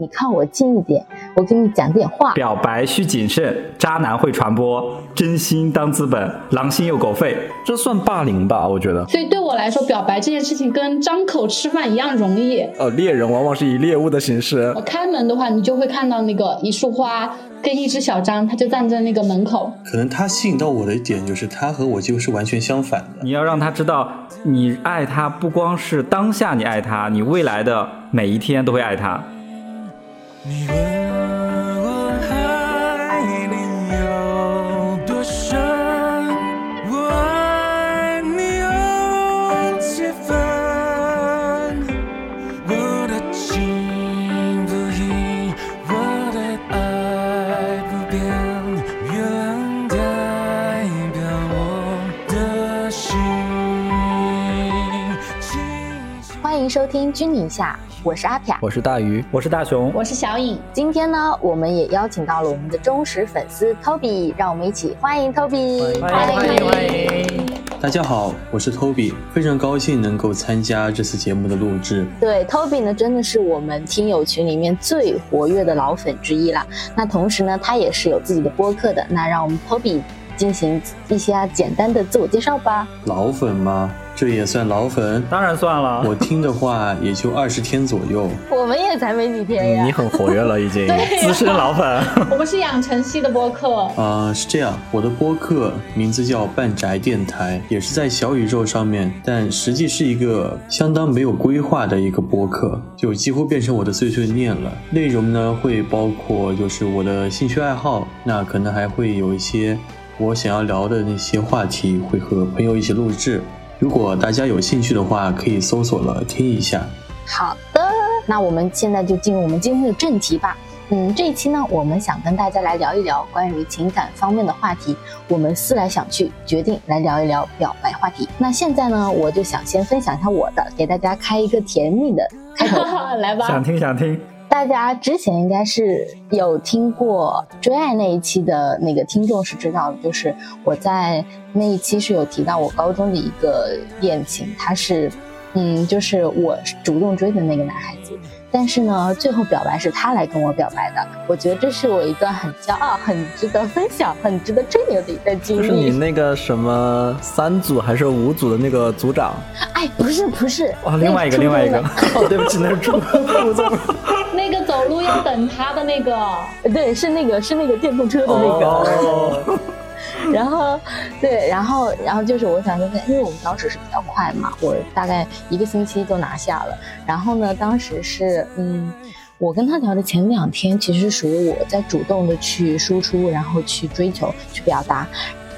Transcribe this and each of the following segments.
你靠我近一点，我给你讲点话。表白需谨慎，渣男会传播，真心当资本，狼心又狗肺，这算霸凌吧？我觉得。所以对我来说，表白这件事情跟张口吃饭一样容易。呃，猎人往往是以猎物的形式。开门的话，你就会看到那个一束花跟一只小张，他就站在那个门口。可能他吸引到我的一点就是，他和我几乎是完全相反的。你要让他知道，你爱他不光是当下你爱他，你未来的每一天都会爱他。你问我爱你有多深，我爱你有几分，我的情不移，我的爱不变，月亮代表我的心。欢迎收听《君临下》。我是阿飘，我是大鱼，我是大熊，我是小颖。今天呢，我们也邀请到了我们的忠实粉丝 Toby，让我们一起欢迎 Toby。欢迎欢迎欢迎！大家好，我是 Toby，非常高兴能够参加这次节目的录制。对，Toby 呢，真的是我们听友群里面最活跃的老粉之一啦。那同时呢，他也是有自己的播客的。那让我们 Toby 进行一些简单的自我介绍吧。老粉吗？这也算老粉，当然算了。我听的话也就二十天左右，我们也才没几天呀。你很活跃了，已经资深老粉。我们是养成系的播客啊，是这样。我的播客名字叫半宅电台，也是在小宇宙上面，但实际是一个相当没有规划的一个播客，就几乎变成我的碎碎念了。内容呢会包括就是我的兴趣爱好，那可能还会有一些我想要聊的那些话题，会和朋友一起录制。如果大家有兴趣的话，可以搜索了听一下。好的，那我们现在就进入我们今天的正题吧。嗯，这一期呢，我们想跟大家来聊一聊关于情感方面的话题。我们思来想去，决定来聊一聊表白话题。那现在呢，我就想先分享一下我的，给大家开一个甜蜜的开头，来吧。想听想听。大家之前应该是有听过追爱那一期的那个听众是知道的，就是我在那一期是有提到我高中的一个恋情，他是，嗯，就是我主动追的那个男孩子。但是呢，最后表白是他来跟我表白的。我觉得这是我一段很骄傲、很值得分享、很值得吹牛的一段经历。就是你那个什么三组还是五组的那个组长？哎，不是不是，哦，另外一个另外一个。哦，对不起，那是初副总。那个走路要等他的那个，对，是那个是那个电动车的那个。哦。然后，对，然后，然后就是我想说，因为我们当时是比较快嘛，我大概一个星期就拿下了。然后呢，当时是，嗯，我跟他聊的前两天，其实属于我在主动的去输出，然后去追求，去表达。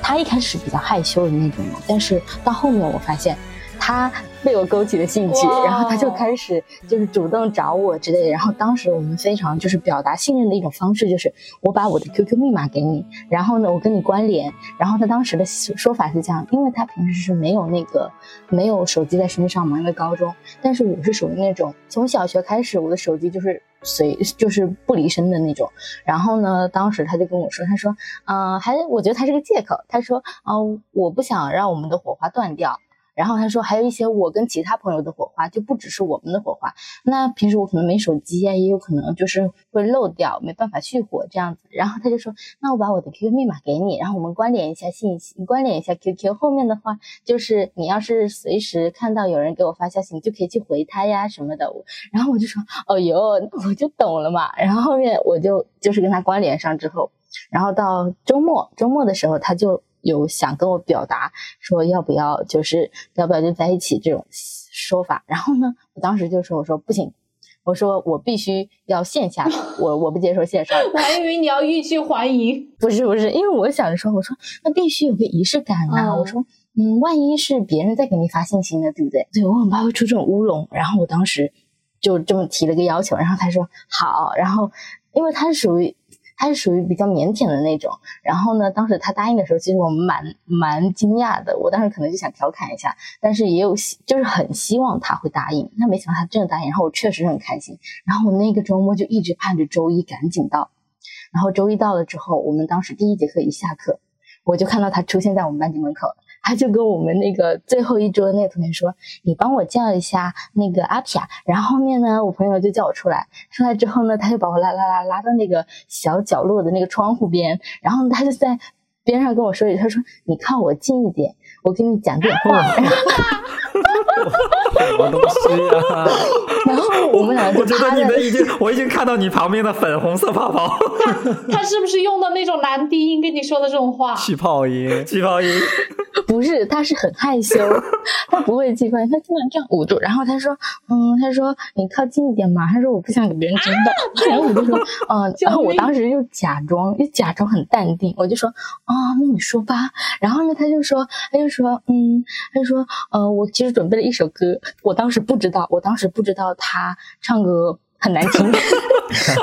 他一开始比较害羞的那种嘛，但是到后面我发现。他被我勾起了兴趣，然后他就开始就是主动找我之类的。然后当时我们非常就是表达信任的一种方式，就是我把我的 QQ 密码给你，然后呢我跟你关联。然后他当时的说法是这样，因为他平时是没有那个没有手机在身上嘛，因为高中。但是我是属于那种从小学开始我的手机就是随就是不离身的那种。然后呢，当时他就跟我说，他说，嗯，还我觉得他是个借口。他说，嗯，我不想让我们的火花断掉。然后他说还有一些我跟其他朋友的火花，就不只是我们的火花。那平时我可能没手机啊，也有可能就是会漏掉，没办法续火这样子。然后他就说，那我把我的 QQ 密码给你，然后我们关联一下信息，关联一下 QQ。后面的话就是你要是随时看到有人给我发消息，你就可以去回他呀什么的。然后我就说，哦哟，我就懂了嘛。然后后面我就就是跟他关联上之后，然后到周末周末的时候他就。有想跟我表达说要不要，就是要不要就在一起这种说法，然后呢，我当时就说我说不行，我说我必须要线下，我我不接受线上。我还以为你要欲拒还迎，不是不是，因为我想着说，我说那必须有个仪式感呐，我说嗯，万一是别人在给你发信息呢，对不对？对我很怕会出这种乌龙，然后我当时就这么提了个要求，然后他说好，然后因为他是属于。他是属于比较腼腆的那种，然后呢，当时他答应的时候，其实我们蛮蛮惊讶的。我当时可能就想调侃一下，但是也有就是很希望他会答应。那没想到他真的答应，然后我确实很开心。然后我那个周末就一直盼着周一赶紧到。然后周一到了之后，我们当时第一节课一下课，我就看到他出现在我们班级门口。他就跟我们那个最后一桌那个同学说：“你帮我叫一下那个阿皮亚。”然后后面呢，我朋友就叫我出来，出来之后呢，他就把我拉拉拉拉到那个小角落的那个窗户边，然后他就在边上跟我说一句：“他说你靠我近一点，我跟你讲点话。”什么东西啊？然后我们两个我觉得你们已经，我已经看到你旁边的粉红色泡泡，他 他是不是用的那种男低音跟你说的这种话？气泡音，气泡音。不是，他是很害羞，他不会气泡音，他经常这样捂住。然后他说，嗯，他说你靠近一点嘛，他说我不想给别人知道。然后我就说，嗯，然后我当时就假装，就假装很淡定，我就说，啊、那你说吧。然后呢，他就说，他就说，嗯，他就说，呃，我其实准备了一首歌，我当时不知道，我当时不知道他唱歌很难听。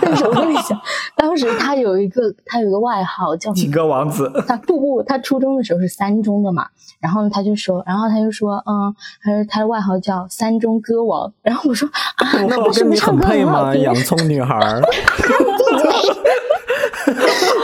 但 是我跟你讲，当时他有一个，他有一个外号叫情歌王子，他不不，他初中的时候是三中的嘛，然后他就说，然后他就说，嗯，他说他的外号叫三中歌王，然后我说啊，那不跟你不是唱歌很配吗？洋葱女孩儿，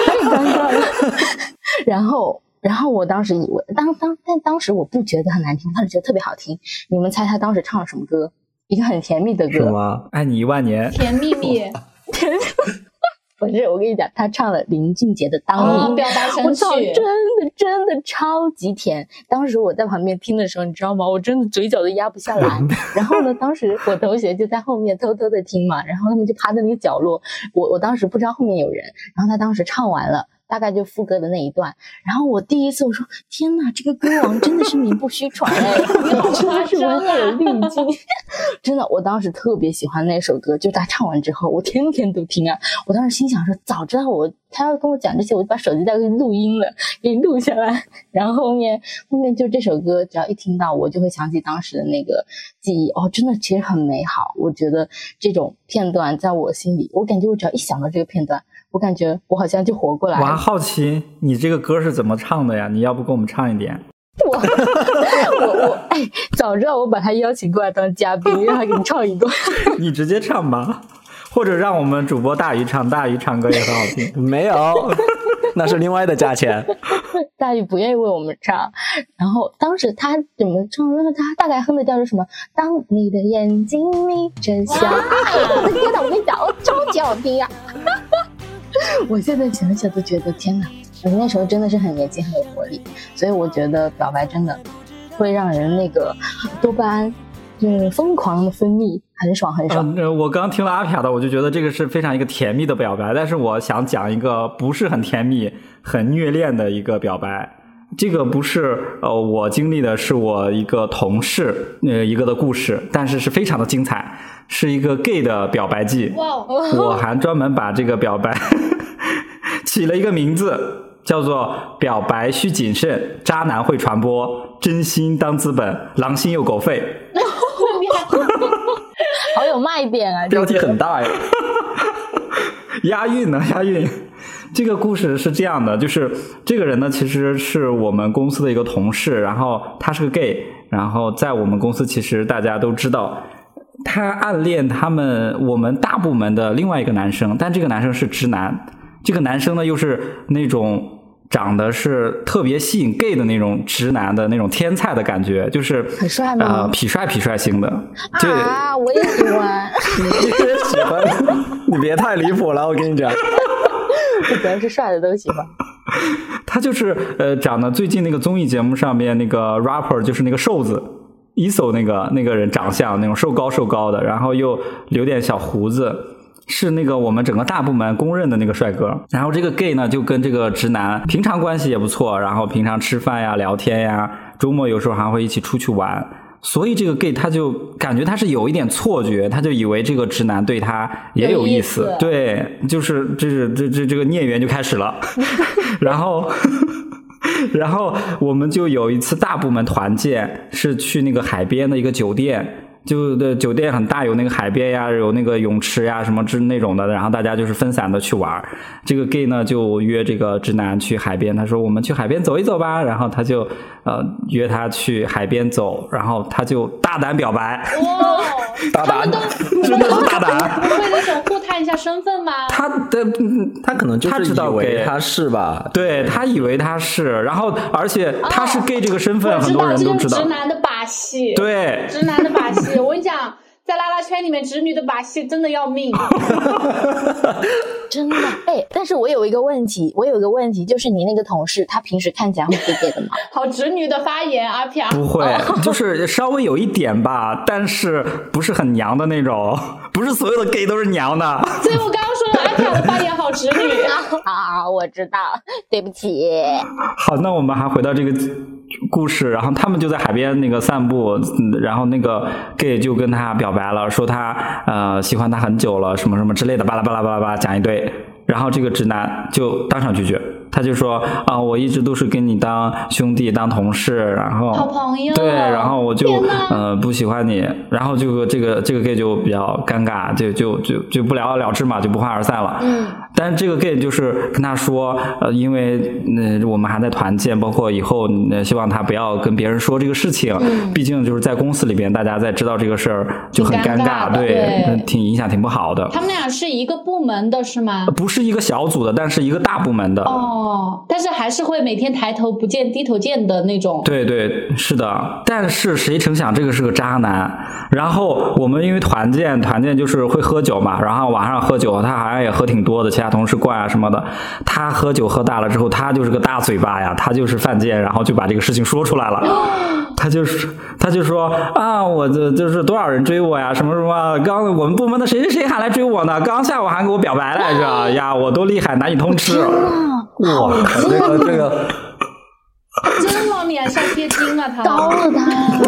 太尴尬了。然后，然后我当时以为，当当，但当时我不觉得很难听，当时觉得特别好听。你们猜他当时唱了什么歌？一个很甜蜜的歌，什么？爱你一万年。甜蜜蜜，不是，我跟你讲，他唱了林俊杰的《当你》哦，我神操，真，的真的超级甜！当时我在旁边听的时候，你知道吗？我真的嘴角都压不下来。然后呢，当时我同学就在后面偷偷的听嘛，然后他们就趴在那个角落，我我当时不知道后面有人，然后他当时唱完了。大概就副歌的那一段，然后我第一次我说天呐，这个歌王真的是名不虚传哎，你好真的是文化有滤镜，真的，我当时特别喜欢那首歌，就他唱完之后，我天天都听啊，我当时心想说，早知道我他要跟我讲这些，我就把手机带过去录音了，给你录下来。然后后面后面就这首歌，只要一听到，我就会想起当时的那个记忆。哦，真的其实很美好。我觉得这种片段在我心里，我感觉我只要一想到这个片段，我感觉我好像就活过来了我还。好奇你这个歌是怎么唱的呀？你要不给我们唱一点？我我我哎，早知道我把他邀请过来当嘉宾，让他给你唱一段。你直接唱吧，或者让我们主播大鱼唱，大鱼唱歌也很好听。没有，那是另外的价钱。大鱼不愿意为我们唱，然后当时他怎么唱？那个他大概哼的调是什么？当你的眼睛眯着笑，我的天呐！我跟你讲，哦，超级好听呀、我现在想想都觉得天哪，我那时候真的是很年轻，很有活力，所以我觉得表白真的会让人那个多巴胺就是疯狂的分泌，很爽很爽。嗯、呃我刚听了阿飘的，我就觉得这个是非常一个甜蜜的表白，但是我想讲一个不是很甜蜜、很虐恋的一个表白。这个不是呃我经历的，是我一个同事呃一个的故事，但是是非常的精彩，是一个 gay 的表白记。哇哦，我还专门把这个表白起了一个名字，叫做“表白需谨慎，渣男会传播，真心当资本，狼心又狗肺 好有卖点啊！”，标题很大呀。押韵呢，押韵。这个故事是这样的，就是这个人呢，其实是我们公司的一个同事，然后他是个 gay，然后在我们公司其实大家都知道，他暗恋他们我们大部门的另外一个男生，但这个男生是直男，这个男生呢又是那种长得是特别吸引 gay 的那种直男的那种天才的感觉，就是很帅吗呃，痞帅痞帅型的，对。啊，我也喜欢，你也喜欢？你别太离谱了，我跟你讲。我只要是帅的都喜欢。他就是呃，长得最近那个综艺节目上面那个 rapper，就是那个瘦子 e s o 那个那个人长相那种瘦高瘦高的，然后又留点小胡子，是那个我们整个大部门公认的那个帅哥。然后这个 gay 呢，就跟这个直男平常关系也不错，然后平常吃饭呀、聊天呀，周末有时候还会一起出去玩。所以这个 gay 他就感觉他是有一点错觉，他就以为这个直男对他也有意思，意思对，就是这是这这这个孽缘就开始了，然后。然后我们就有一次大部门团建，是去那个海边的一个酒店，就的酒店很大，有那个海边呀，有那个泳池呀，什么之那种的，然后大家就是分散的去玩儿。这个 gay 呢就约这个直男去海边，他说我们去海边走一走吧，然后他就呃约他去海边走，然后他就大胆表白，哇，大胆，真的是大胆。不会那种互探一下身份吗？他的嗯他可能就是他知道以为 gay 他是吧？对他以为他是，然后而且他是 gay 这个身份，很多人都知道直。男的把戏。，对，直男的把戏。我跟你讲，在拉拉圈里面，直女的把戏真的要命。真的哎，但是我有一个问题，我有一个问题，就是你那个同事，他平时看起来会 gay gay 的吗？好直女的发言，阿飘。不会，就是稍微有一点吧，但是不是很娘的那种，不是所有的 gay 都是娘的。所以我刚刚说了，阿飘的发言好直女。啊，我知道，对不起。好，那我们还回到这个故事，然后他们就在海边那个散步，嗯然后那个 gay 就跟他表白了，说他呃喜欢他很久了，什么什么之类的，巴拉巴拉巴拉巴拉讲一堆，然后这个直男就当场拒绝。他就说啊、我一直都是跟你当兄弟、当同事，然后好朋友对，然后我就呃不喜欢你，然后这个这个这个 gay 就比较尴尬，就就就就不了了之嘛，就不欢而散了。嗯，但是这个 gay 就是跟他说，呃，因为呃我们还在团建，包括以后呃希望他不要跟别人说这个事情，嗯毕竟就是在公司里边，大家在知道这个事儿就很尴尬尬，对，挺影响挺不好的。他们俩是一个部门的是吗？不是一个小组的，但是一个大部门的。哦，但是还是会每天抬头不见低头见的那种。对对，是的，但是谁成想这个是个渣男。然后我们因为团建，团建就是会喝酒嘛，然后晚上喝酒，他好像也喝挺多的，其他同事灌啊什么的。他喝酒喝大了之后，他就是个大嘴巴呀，他就是犯贱，然后就把这个事情说出来了。他就是，他就说啊，我这就是多少人追我呀，什么什么，刚我们部门的谁谁谁还来追我呢，刚下午还给我表白来着，呀，我多厉害，男女通吃。哇，这个这个，真往脸上贴金啊，他。刀了他呀！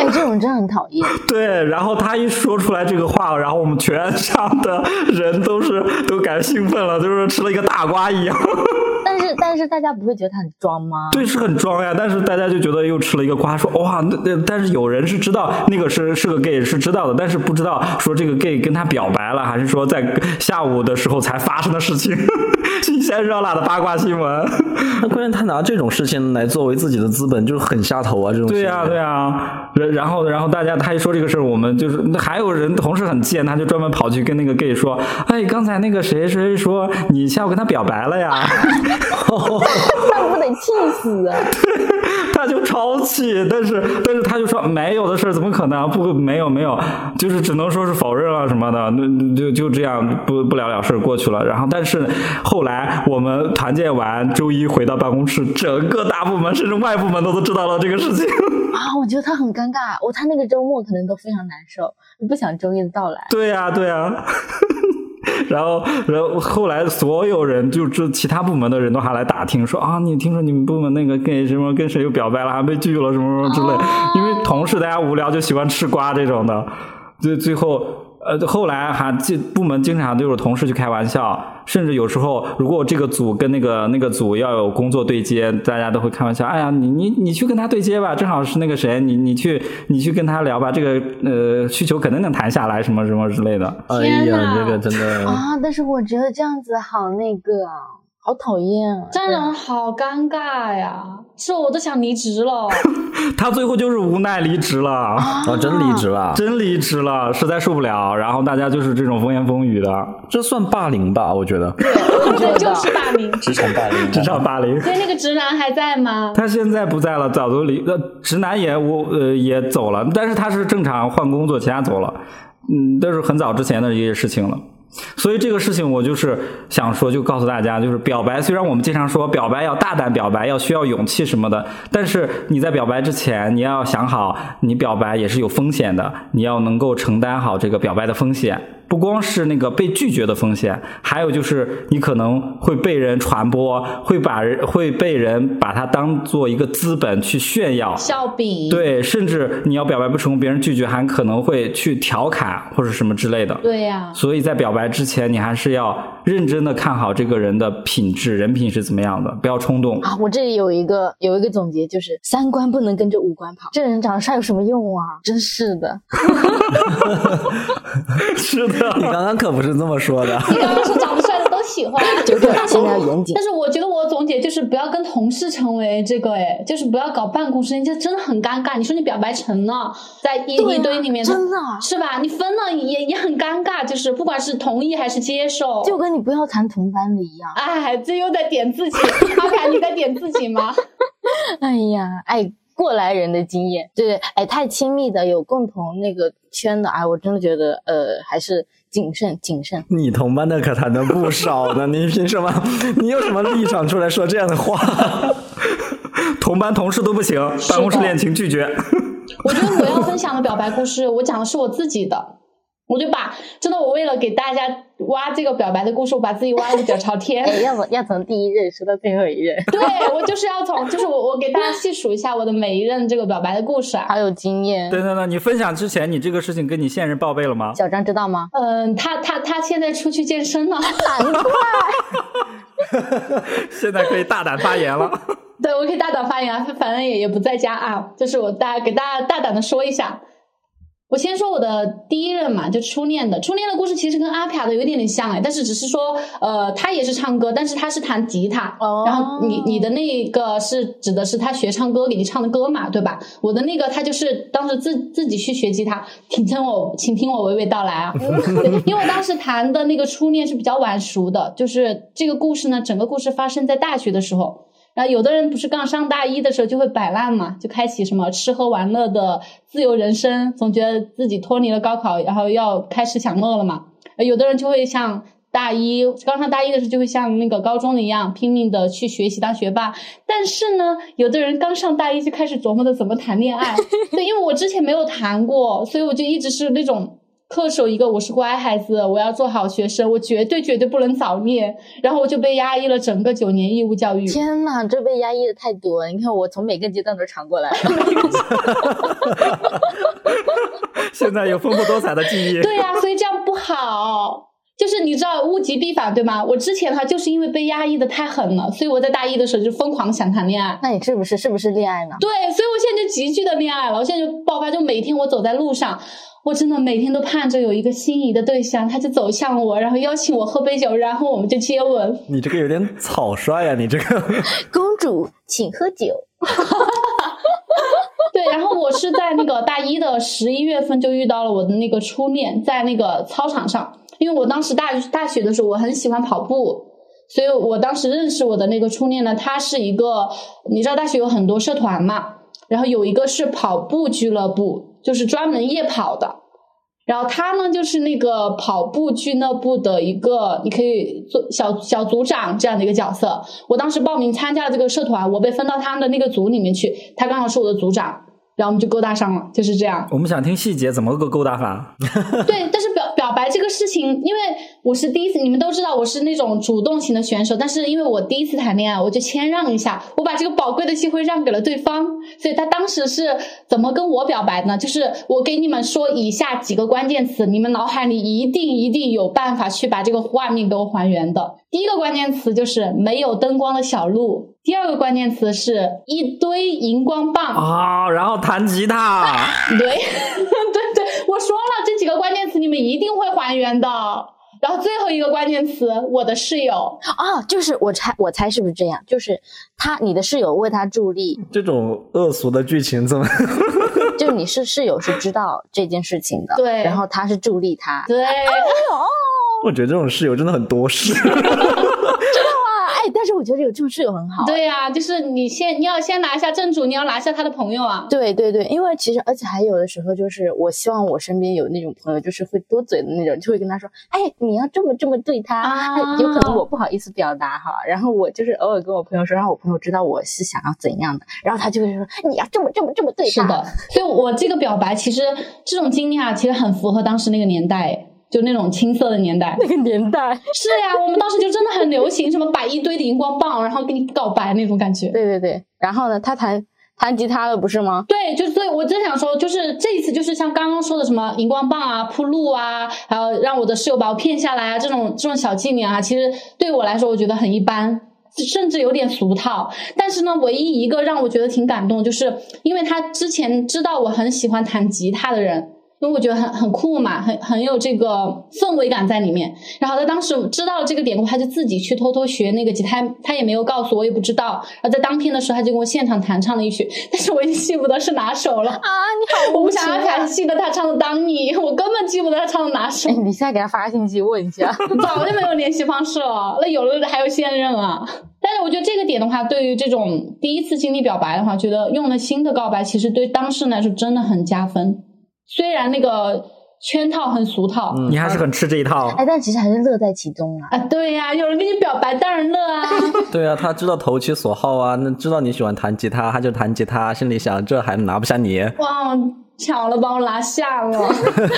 哎，这种真的很讨厌。对，然后他一说出来这个话，然后我们全场的人都是都感兴奋了，就是吃了一个大瓜一样。但是但是大家不会觉得他很装吗？对，是很装呀，但是大家就觉得又吃了一个瓜，说哇，那那但是有人是知道那个是是个 gay 是知道的，但是不知道说这个 gay 跟他表白了，还是说在下午的时候才发生的事情，新鲜热辣的八卦新闻。那关键他拿这种事情来作为自己的资本，就是很下头啊！这种对呀、对呀、然然后然后大家他一说这个事儿，我们就是还有人同事很贱，他就专门跑去跟那个 gay 说，哎，刚才那个谁谁说你下午跟他表白了呀？那不得气死啊！他就超气，但是但是他就说没有的事，怎么可能？不，没有没有，就是只能说是否认了什么的，那就就这样不不了了事过去了。然后，但是后来我们团建完，周一回到办公室，整个大部门甚至外部门都都知道了这个事情。啊，我觉得他很尴尬，我他那个周末可能都非常难受，不想周一的到来。对呀、对呀、然后，然后后来所有人就这其他部门的人都还来打听说啊，你听说你们部门那个跟什么跟谁又表白了，还被拒了什么什么之类。因为同事大家无聊就喜欢吃瓜这种的，最最后呃后来还这部门经常都有同事去开玩笑，甚至有时候如果这个组跟那个那个组要有工作对接，大家都会开玩笑，哎呀你你你去跟他对接吧，正好是那个谁，你你去你去跟他聊吧，这个呃需求肯定能谈下来，什么什么之类的。哎呀，天哪这个真的，啊，但是我觉得这样子好那个啊，好讨厌啊！这样人好尴尬呀，是我都想离职了。他最后就是无奈离职了，啊，真离职了，真离职了，实在受不了。然后大家就是这种风言风语的这算霸凌吧？我觉得。对，就是霸凌。职场霸凌，职场霸凌。所以那个直男还在吗？他现在不在了，早都离呃，直男也我呃也走了，但是他是正常换工作，其他走了，嗯，都是很早之前的一些事情了。所以这个事情我就是想说，就告诉大家，就是表白，虽然我们经常说表白要大胆表白，要需要勇气什么的，但是你在表白之前，你要想好，你表白也是有风险的，你要能够承担好这个表白的风险。不光是那个被拒绝的风险，还有就是你可能会被人传播，会把人会被人把它当做一个资本去炫耀，笑柄。对，甚至你要表白不成功，别人拒绝，还可能会去调侃或者什么之类的。对呀、所以在表白之前，你还是要认真的看好这个人的品质，人品是怎么样的，不要冲动。啊，我这里有一个有一个总结，就是三观不能跟着五官跑。这人长得帅有什么用啊？真是的。是的，你刚刚可不是这么说的。你刚刚说长得喜欢，九九现在要严谨但。是我觉得我总结就是不要跟同事成为这个，哎，就是不要搞办公室，这真的很尴尬。你说你表白成了，在一、啊一堆里面，真的啊是吧？你分了也也很尴尬，就是不管是同意还是接受，就跟你不要谈同班的一样。哎，这又在点自己，阿凯你在点自己吗？哎呀，哎，过来人的经验，对对，哎，太亲密的，有共同那个圈的，哎，我真的觉得，呃，还是谨慎谨慎。你同班的可谈的不少呢，你凭什么？你有什么立场出来说这样的话？同班同事都不行，办公室恋情拒绝。我觉得我要分享的表白故事，我讲的是我自己的。我就把真的，我为了给大家挖这个表白的故事，我把自己挖了个脚朝天。哎，要不要从第一任说到最后一任？对我就是要从，就是我我给大家细数一下我的每一任这个表白的故事啊。好有经验。等等等，你分享之前，你这个事情跟你现任报备了吗？小张知道吗？嗯，他他他现在出去健身了，难怪。现在可以大胆发言了。对我可以大胆发言啊，他反正也也不在家啊，就是我大给大家大胆的说一下。我先说我的第一任嘛，就初恋的。初恋的故事其实跟阿飘的有一点点像哎，但是只是说，呃，他也是唱歌，但是他是弹吉他。哦然后你你的那个是指的是他学唱歌给你唱的歌嘛，对吧？我的那个他就是当时自自己去学吉他，请听我请听我娓娓道来啊。因为我当时谈的那个初恋是比较晚熟的，就是这个故事呢，整个故事发生在大学的时候。然后有的人不是刚上大一的时候就会摆烂嘛，就开启什么吃喝玩乐的自由人生，总觉得自己脱离了高考，然后要开始享乐了嘛。呃有的人就会像大一刚上大一的时候就会像那个高中的一样拼命的去学习当学霸，但是呢，有的人刚上大一就开始琢磨着怎么谈恋爱。对，因为我之前没有谈过，所以我就一直是那种。恪守一个我是乖孩子，我要做好学生，我绝对绝对不能早恋，然后我就被压抑了整个九年义务教育。天呐，这被压抑的太多了。你看，我从每个阶段都尝过来了。现在有丰富多彩的记忆。对呀、所以这样不好。就是你知道物极必反对吗？我之前的话就是因为被压抑的太狠了，所以我在大一的时候就疯狂想谈恋爱。那你是不是是不是恋爱呢？对，所以我现在就急剧的恋爱了。我现在就爆发，就每天我走在路上，我真的每天都盼着有一个心仪的对象，他就走向我，然后邀请我喝杯酒，然后我们就接吻。你这个有点草率呀、你这个 公主，请喝酒。对，然后我是在那个大一的十一月份就遇到了我的那个初恋，在那个操场上，因为我当时大大学的时候我很喜欢跑步，所以我当时认识我的那个初恋呢，他是一个，你知道大学有很多社团嘛，然后有一个是跑步俱乐部，就是专门夜跑的。然后他呢，就是那个跑步俱乐部的一个，你可以做小小组长这样的一个角色。我当时报名参加了这个社团，我被分到他们的那个组里面去，他刚好是我的组长，然后我们就勾搭上了，就是这样。我们想听细节，怎么个勾搭法？对，但是表表白这个事情，因为我是第一次，你们都知道我是那种主动型的选手，但是因为我第一次谈恋爱，我就谦让一下，我把这个宝贵的机会让给了对方，所以他当时是怎么跟我表白呢？就是我给你们说以下几个关键词，你们脑海里一定一定有办法去把这个画面给我还原的。第一个关键词就是没有灯光的小路，第二个关键词是一堆荧光棒，啊，然后弹吉他。对 对对，我说了这几个关键词，你们一定会还原的。然后最后一个关键词，我的室友，哦，就是我猜，我猜是不是这样？就是他，你的室友为他助力，这种恶俗的剧情怎么？就你是室友是知道这件事情的，对然后他是助力他，对，我觉得这种室友真的很多事。但是我觉得有这种室友很好，对呀、就是你先，你要先拿下正主，你要拿下他的朋友啊。对对对，因为其实而且还有的时候就是，我希望我身边有那种朋友，就是会多嘴的那种，就会跟他说，哎，你要这么这么对他，啊哎有可能我不好意思表达哈，然后我就是偶尔跟我朋友说，让我朋友知道我是想要怎样的，然后他就会说，你要这么这么这么对他，是的，所以我这个表白其实这种经历啊，其实很符合当时那个年代，就那种青涩的年代。那个年代，是呀，我们当时就真的很流行什么摆一堆的荧光棒，然后给你告白那种感觉。对对对，然后呢，他弹弹吉他了不是吗？对，就所以我真想说，就是这一次，就是像刚刚说的什么荧光棒啊、铺路啊，还有让我的室友把我骗下来啊，这种这种小伎俩啊，其实对我来说，我觉得很一般，甚至有点俗套。但是呢，唯一一个让我觉得挺感动，就是因为他之前知道我很喜欢弹吉他的人。因为我觉得很很酷嘛，很很有这个氛围感在里面。然后他当时知道了这个典故，他就自己去偷偷学那个吉他，他也没有告诉我，我也不知道。然后在当天的时候，他就跟我现场弹唱了一曲，但是我已经记不得是哪首了啊！你好，我不想让他记得他唱的《当你》，我根本记不得他唱的哪首。你现在给他发个信息问一下，早就没有联系方式了。那有了还有现任啊？但是我觉得这个点的话，对于这种第一次经历表白的话，觉得用了新的告白，其实对当事人来说真的很加分。虽然那个圈套很俗套，你还是很吃这一套。哎，但其实还是乐在其中啊！啊，对呀，有人跟你表白，当然乐啊。对啊，他知道投其所好啊，那知道你喜欢弹吉他，他就弹吉他，心里想这还拿不下你。哇，巧了，把我拿下了。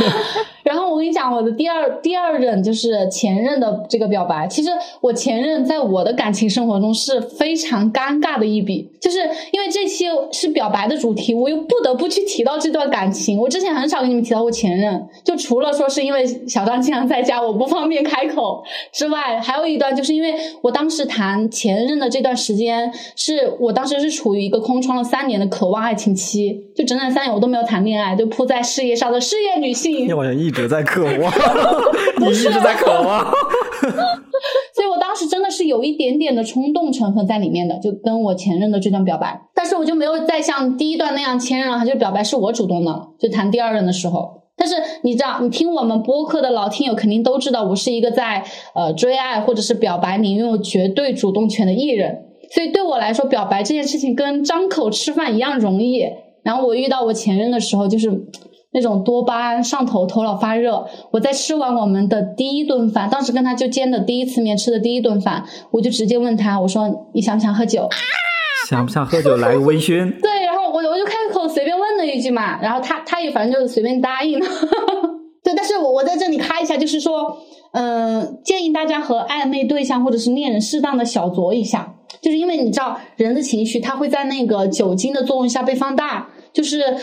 然后我跟你讲，我的第二第二任就是前任的这个表白。其实我前任在我的感情生活中是非常尴尬的一笔，就是因为这期是表白的主题，我又不得不去提到这段感情。我之前很少跟你们提到过前任，就除了说是因为小张经常在家，我不方便开口之外，还有一段就是因为我当时谈前任的这段时间，是我当时是处于一个空窗了三年的渴望爱情期，就整整三年我都没有谈恋爱，就扑在事业上的事业女性。你好像一。一直在渴望，你一直在渴望，所以我当时真的是有一点点的冲动成分在里面的，就跟我前任的这段表白，但是我就没有再像第一段那样谦让，他就表白是我主动的，就谈第二任的时候。但是你知道，你听我们播客的老听友肯定都知道，我是一个在呃追爱或者是表白里拥有绝对主动权的艺人，所以对我来说，表白这件事情跟张口吃饭一样容易。然后我遇到我前任的时候，就是。那种多巴胺上头，头脑发热。我在吃完我们的第一顿饭，当时跟他就见的第一次面，吃的第一顿饭，我就直接问他，我说你想不想喝酒？想不想喝酒？来个微醺。对，然后我我就开口随便问了一句嘛，然后他他也反正就随便答应了。对，但是我我在这里咔一下，就是说，嗯，建议大家和暧昧对象或者是恋人适当的小酌一下，就是因为你知道人的情绪，它会在那个酒精的作用下被放大，就是。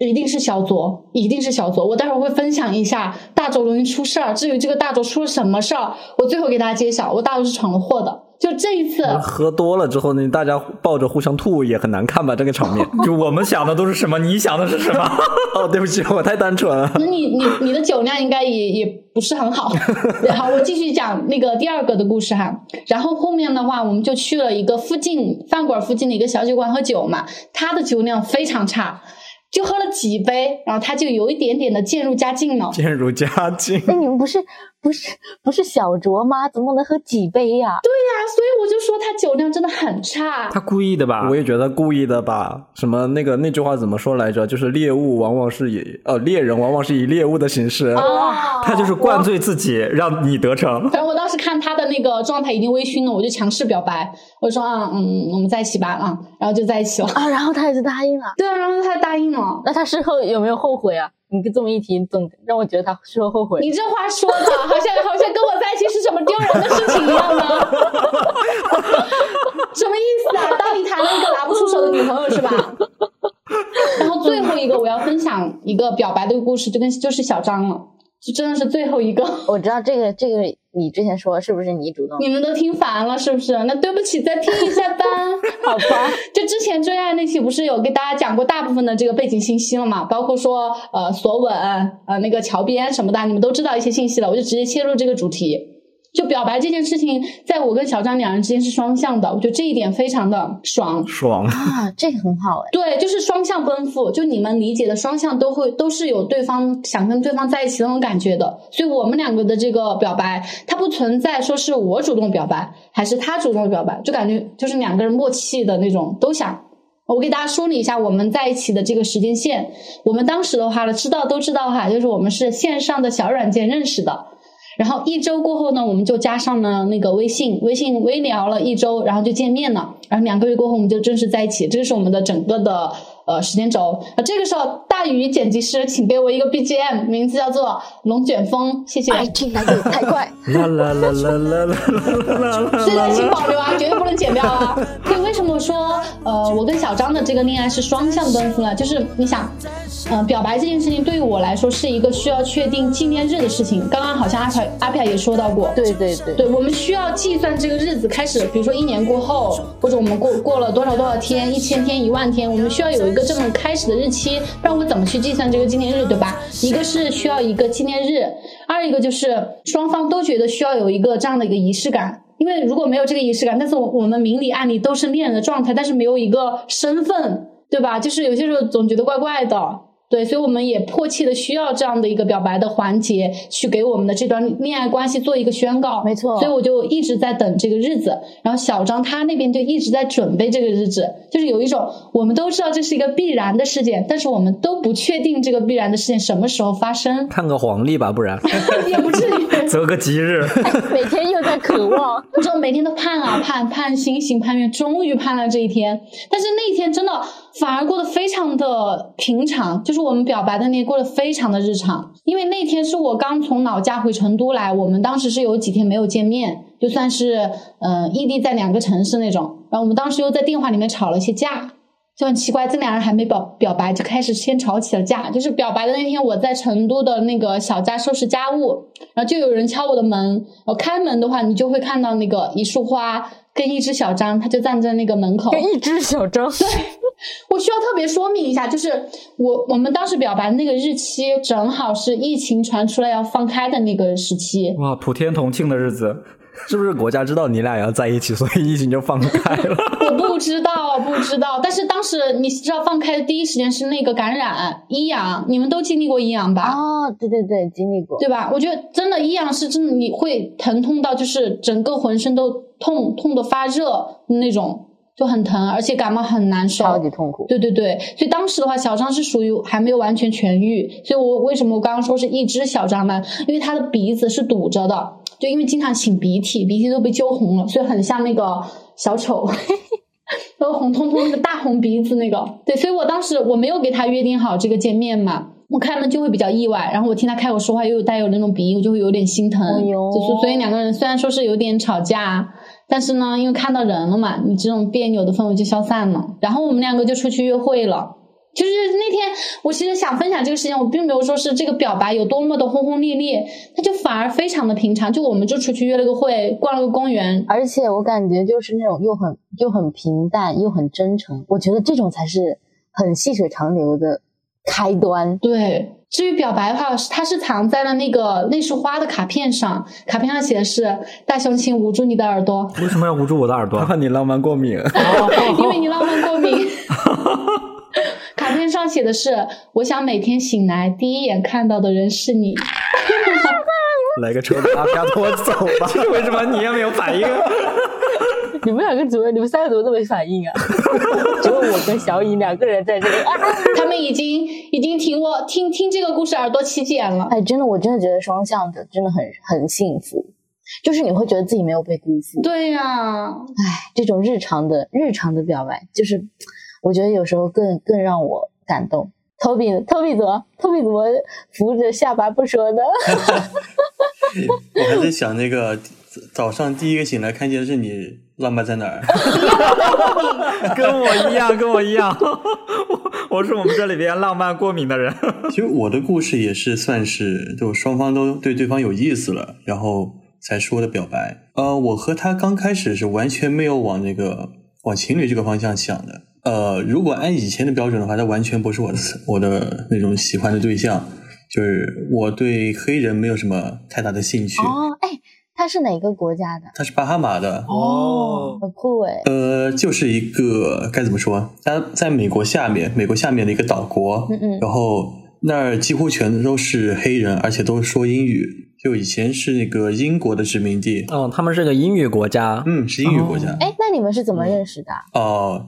一定是小左，一定是小左。我待会儿会分享一下大周容易出事儿。至于这个大周出了什么事儿，我最后给大家揭晓。我大周是闯了祸的。就这一次，喝多了之后呢，大家抱着互相吐也很难看吧？这个场面，就我们想的都是什么？你想的是什么？哦，对不起，我太单纯了。那 你你你的酒量应该也也不是很好。好，我继续讲那个第二个的故事哈。然后后面的话，我们就去了一个附近饭馆附近的一个小酒馆喝酒嘛。他的酒量非常差。就喝了几杯，然后他就有一点点的渐入佳境了。渐入佳境？那你们不是不是不是小酌吗？怎么能喝几杯呀？对呀，所以我就说他酒量真的很差。他故意的吧？我也觉得故意的吧。什么那个那句话怎么说来着？就是猎物往往是以呃猎人往往是以猎物的形式。哦，他就是灌醉自己，让你得逞。反正我当时看他的那个状态已经微醺了，我就强势表白，我说啊嗯，我们在一起吧啊，然后就在一起了啊，然后他也就答应了。对啊，然后他答应了。那他事后有没有后悔啊？你这么一提，总让我觉得他事后后悔。你这话说的，好像好像跟我在一起是什么丢人的事情一样呢。什么意思啊？当你谈了一个拿不出手的女朋友是吧？然后最后一个我要分享一个表白的故事，就跟就是小张了。就真的是最后一个，我知道这个这个你之前说是不是你主动？你们都听烦了是不是？那对不起，再听一下吧。好吧，就之前追爱那期不是有给大家讲过大部分的这个背景信息了嘛？包括说呃索吻呃那个桥边什么的，你们都知道一些信息了，我就直接切入这个主题。就表白这件事情，在我跟小张两人之间是双向的，我觉得这一点非常的爽爽啊，这个很好哎。对，就是双向奔赴，就你们理解的双向都会都是有对方想跟对方在一起那种感觉的，所以我们两个的这个表白，它不存在说是我主动表白还是他主动表白，就感觉就是两个人默契的那种都想。我给大家梳理一下我们在一起的这个时间线，我们当时的话呢，知道都知道哈，就是我们是线上的小软件认识的。然后一周过后呢，我们就加上了那个微信，微信微聊了一周，然后就见面了。然后两个月过后，我们就正式在一起。这个是我们的整个的呃时间轴。啊，这个时候大鱼剪辑师，请给我一个 BGM，名字叫做《龙卷风》，谢谢。爱情来得太快。啦啦啦啦啦啦啦啦！这段请保留啊，绝对不能剪掉啊。说呃我跟小张的这个恋爱是双向奔赴了，就是你想，嗯、表白这件事情对于我来说是一个需要确定纪念日的事情。刚刚好像阿飘阿飘也说到过，对对对，对，我们需要计算这个日子开始，比如说一年过后，或者我们过过了多少多少天，一千天、一万天，我们需要有一个这么开始的日期，不然我怎么去计算这个纪念日，对吧？一个是需要一个纪念日，二一个就是双方都觉得需要有一个这样的一个仪式感。因为如果没有这个仪式感，但是我我们明里暗里都是恋人的状态，但是没有一个身份，对吧？就是有些时候总觉得怪怪的。对，所以我们也迫切的需要这样的一个表白的环节，去给我们的这段恋爱关系做一个宣告。没错所以我就一直在等这个日子，然后小张他那边就一直在准备这个日子，就是有一种我们都知道这是一个必然的事件，但是我们都不确定这个必然的事件什么时候发生，看个黄历吧，不然 也不至于。择个吉日，每天又在渴望。我说每天都盼啊盼盼星星盼月，终于盼了这一天。但是那一天真的反而过得非常的平常，就是我们表白的那天过得非常的日常。因为那天是我刚从老家回成都来，我们当时是有几天没有见面，就算是呃异地在两个城市那种。然后我们当时又在电话里面吵了一些架。就很奇怪，这俩人还没表表白就开始先吵起了架。就是表白的那天，我在成都的那个小家收拾家务，然后就有人敲我的门。我开门的话，你就会看到那个一束花跟一只小张，他就站在那个门口。跟一只小张，对我需要特别说明一下，就是我我们当时表白的那个日期，正好是疫情传出来要放开的那个时期。哇，普天同庆的日子，是不是国家知道你俩要在一起，所以疫情就放开了？我不知道，不知道。但是当时你知道放开的第一时间是那个感染一阳，你们都经历过一阳吧？哦，对对对，经历过。对吧？我觉得真的，一阳是真的，你会疼痛到就是整个浑身都痛，痛的发热那种，就很疼，而且感冒很难受，超级痛苦。对对对，所以当时的话，小张是属于还没有完全痊愈，所以我为什么我刚刚说是一只小张呢？因为他的鼻子是堵着的，就因为经常擤鼻涕，鼻涕都被揪红了，所以很像那个小丑。然后红彤彤那个大红鼻子那个，对，所以我当时我没有给他约定好这个见面嘛，我开门就会比较意外，然后我听他开口说话又有带有那种鼻音，我就会有点心疼，就是所以两个人虽然说是有点吵架，但是呢，因为看到人了嘛，你这种别扭的氛围就消散了，然后我们两个就出去约会了。就是那天，我其实想分享这个事情，我并没有说是这个表白有多么的轰轰烈烈，它就反而非常的平常。就我们就出去约了个会，逛了个公园，而且我感觉就是那种又很又很平淡又很真诚，我觉得这种才是很细水长流的开端。对，至于表白的话，它是藏在了那个那束花的卡片上，卡片上写的是“大熊请捂住你的耳朵，为什么要捂住我的耳朵他？怕你浪漫过敏。因为你浪漫过敏。”上写的是：“我想每天醒来第一眼看到的人是你。来个车把阿飘拖走吧。为什么你也没有反应？你们两个怎么，你们三个怎么都没反应啊？只有我跟小颖两个人在这里啊！”他们已经已经听我听听这个故事耳朵起茧了。哎，真的，我真的觉得双向的真的很很幸福，就是你会觉得自己没有被辜负。对呀、哎，这种日常的日常的表白，就是我觉得有时候更更让我感动。Toby Toby 怎么 Toby 怎么扶着下巴不说呢？我还在想那个早上第一个醒来看见的是你，浪漫在哪儿？跟我一样，跟我一样，我我是我们这里边浪漫过敏的人。其实我的故事也是算是就双方都对对方有意思了，然后才说的表白。呃，我和他刚开始是完全没有往那个往情侣这个方向想的。呃，如果按以前的标准的话，他完全不是我的我的那种喜欢的对象，就是我对黑人没有什么太大的兴趣。哦，哎，他是哪个国家的？他是巴哈马的，哦，很酷哎！呃，就是一个该怎么说？他在美国下面，美国下面的一个岛国，嗯嗯然后那儿几乎全都是黑人，而且都说英语。就以前是那个英国的殖民地，哦，他们是个英语国家。嗯，是英语国家。哎，那你们是怎么认识的啊？哦、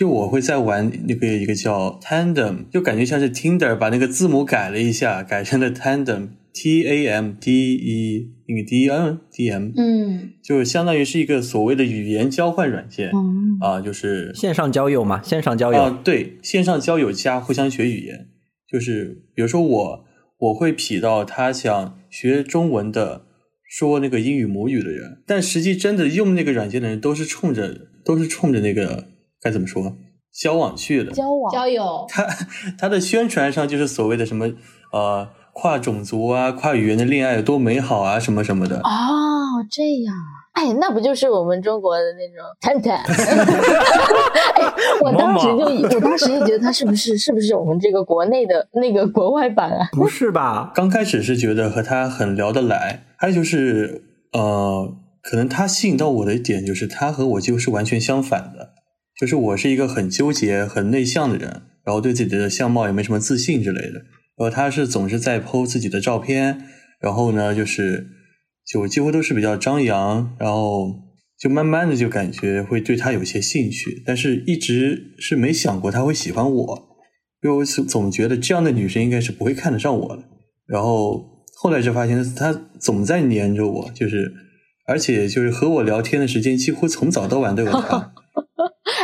就我会在玩那个一个叫 Tandem，就感觉像是 Tinder 把那个字母改了一下，改成了 Tandem，T A M D E 那个 D N D M，嗯，就相当于是一个所谓的语言交换软件嗯，啊、就是线上交友嘛，线上交友。啊，对，线上交友加互相学语言，就是比如说我我会匹到他想学中文的，说那个英语母语的人，但实际真的用那个软件的人都是冲着都是冲着那个该怎么说交往去了。交往交友，他他的宣传上就是所谓的什么呃跨种族啊、跨语言的恋爱有多美好啊，什么什么的。哦，这样啊，哎，那不就是我们中国的那种探探？哎，我当时就，我当时就觉得他是不是是不是我们这个国内的那个国外版啊？不是吧？刚开始是觉得和他很聊得来，还有就是呃，可能他吸引到我的一点就是他和我就是完全相反的，就是我是一个很纠结、很内向的人，然后对自己的相貌也没什么自信之类的。然后他是总是在 PO 自己的照片，然后呢，就是就几乎都是比较张扬，然后就慢慢的就感觉会对他有些兴趣，但是一直是没想过他会喜欢我，因为我总总觉得这样的女生应该是不会看得上我的。然后后来就发现他总在黏着我，就是而且就是和我聊天的时间几乎从早到晚都有他。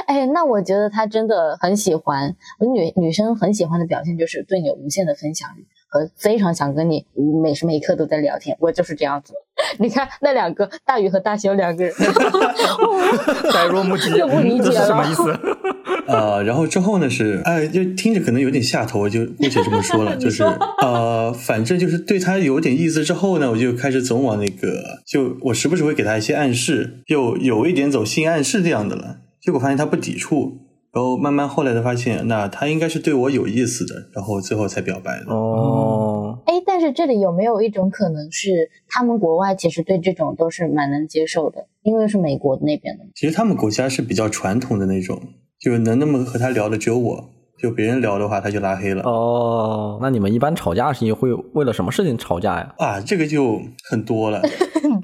哎，那我觉得他真的很喜欢我女女生很喜欢的表现就是对你无限的分享欲和非常想跟你每时每刻都在聊天。我就是这样子。你看那两个大宇和大雄两个人，呆若木鸡，就不理解这是什么意思？呃，然后之后呢是，哎，就听着可能有点下头，我就姑且这么说了，就是呃，反正就是对他有点意思之后呢，我就开始总往那个，就我时不时会给他一些暗示，就有一点走性暗示这样的了。结果发现他不抵触，然后慢慢后来才发现，那他应该是对我有意思的，然后最后才表白的。哦，哎，但是这里有没有一种可能是，他们国外其实对这种都是蛮能接受的，因为是美国那边的。其实他们国家是比较传统的那种，就能那么和他聊的只有我，就别人聊的话他就拉黑了。哦，那你们一般吵架是会为了什么事情吵架呀？啊，这个就很多了。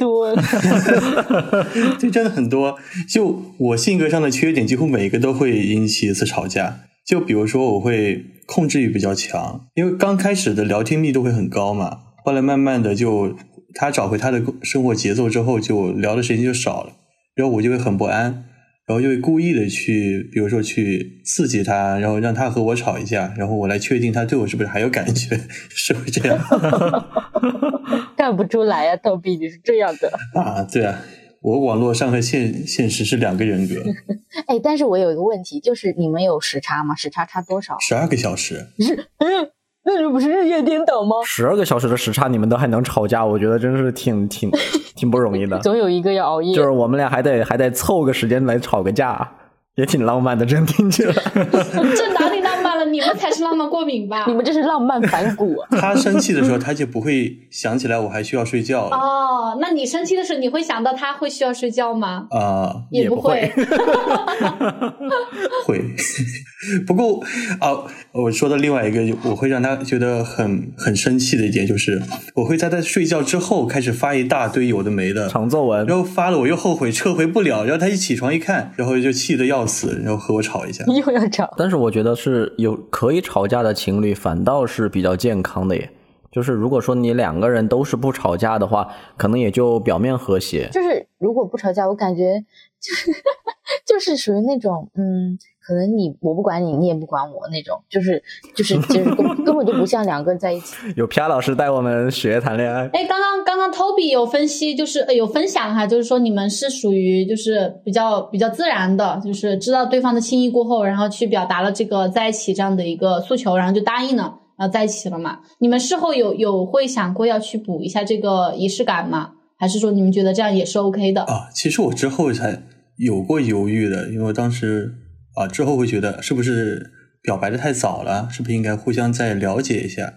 很多，就真的很多。就我性格上的缺点，几乎每一个都会引起一次吵架。就比如说，我会控制欲比较强，因为刚开始的聊天密度会很高嘛，后来慢慢的就他找回他的生活节奏之后，就聊的时间就少了，然后我就会很不安，然后就会故意的去，比如说去刺激他，然后让他和我吵一架，然后我来确定他对我是不是还有感觉，是不是这样 看不出来呀、逗比你是这样的。啊？对啊，我网络上和现现实是两个人格，哎，但是我有一个问题，就是你们有时差吗？时差差多少？十二个小时。嗯，那这不是日夜颠倒吗？十二个小时的时差，你们都还能吵架，我觉得真是挺挺挺不容易的。总有一个要熬夜。就是我们俩还得还得凑个时间来吵个架，也挺浪漫的，真听起来。这哪？你们才是浪漫过敏吧？你们这是浪漫反骨啊！他生气的时候，他就不会想起来我还需要睡觉了哦，那你生气的时候，你会想到他会需要睡觉吗？啊、不也不会 会。不过啊，我说的另外一个，我会让他觉得很很生气的一点，就是我会在他睡觉之后开始发一大堆有的没的，长作文然后发了我又后悔撤回不了，然后他一起床一看，然后就气得要死，然后和我吵一架。又要吵，但是我觉得是有可以吵架的情侣，反倒是比较健康的耶。就是如果说你两个人都是不吵架的话，可能也就表面和谐。就是如果不吵架，我感觉就是 就是属于那种嗯，可能你我不管你，你也不管我那种，就是就是就是根根本就不像两个人在一起。有 P R 老师带我们学谈恋爱，哎，刚刚刚刚 Toby 有分析，就是呃有分享哈，就是说你们是属于就是比较比较自然的，就是知道对方的心意过后，然后去表达了这个在一起这样的一个诉求，然后就答应了，然后在一起了嘛。你们事后有有会想过要去补一下这个仪式感吗？还是说你们觉得这样也是 OK 的？啊，其实我之后才有过犹豫的，因为我当时啊之后会觉得是不是表白的太早了，是不是应该互相再了解一下？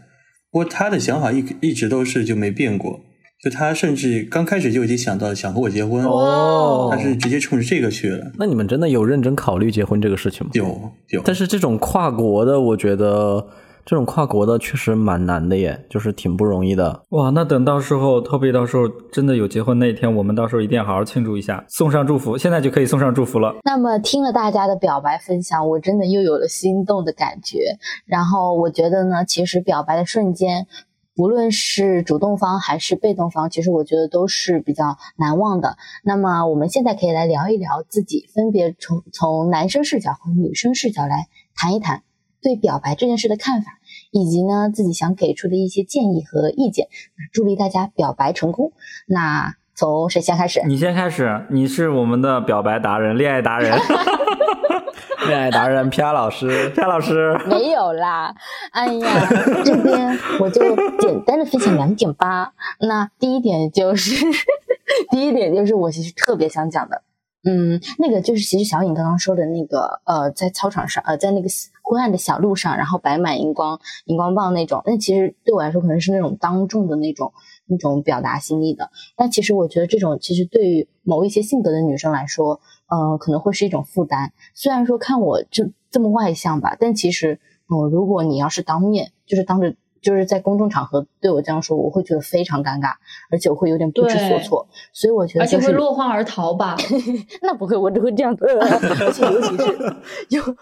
不过他的想法一一直都是就没变过，就他甚至刚开始就已经想到想和我结婚，哦他是直接冲着这个去了。那你们真的有认真考虑结婚这个事情吗？有有，但是这种跨国的，我觉得这种跨国的确实蛮难的耶，就是挺不容易的。哇，那等到时候 Toby 到时候真的有结婚那一天，我们到时候一定要好好庆祝一下，送上祝福。现在就可以送上祝福了。那么听了大家的表白分享，我真的又有了心动的感觉。然后我觉得呢，其实表白的瞬间，不论是主动方还是被动方，其实我觉得都是比较难忘的。那么我们现在可以来聊一聊自己分别从从男生视角和女生视角来谈一谈对表白这件事的看法，以及呢自己想给出的一些建议和意见。那祝力大家表白成功。那从谁先开始？你先开始，你是我们的表白达人、恋爱达人。恋爱达人 R 老师 夏老师，没有啦，哎呀，这边我就简单的分享两点吧。那第一点就是，第一点就是我其实特别想讲的，嗯，那个就是其实小颖刚刚说的那个，呃，在操场上，呃，在那个昏暗的小路上，然后摆满荧光荧光棒那种，那其实对我来说可能是那种当众的那种那种表达心意的。但其实我觉得这种其实对于某一些性格的女生来说，呃，可能会是一种负担。虽然说看我这这么外向吧，但其实，嗯、如果你要是当面，就是当着，就是在公众场合对我这样说，我会觉得非常尴尬，而且我会有点不知所措。所以我觉得而且会落荒而逃吧？那不会，我只会这样子，而且尤其是 尤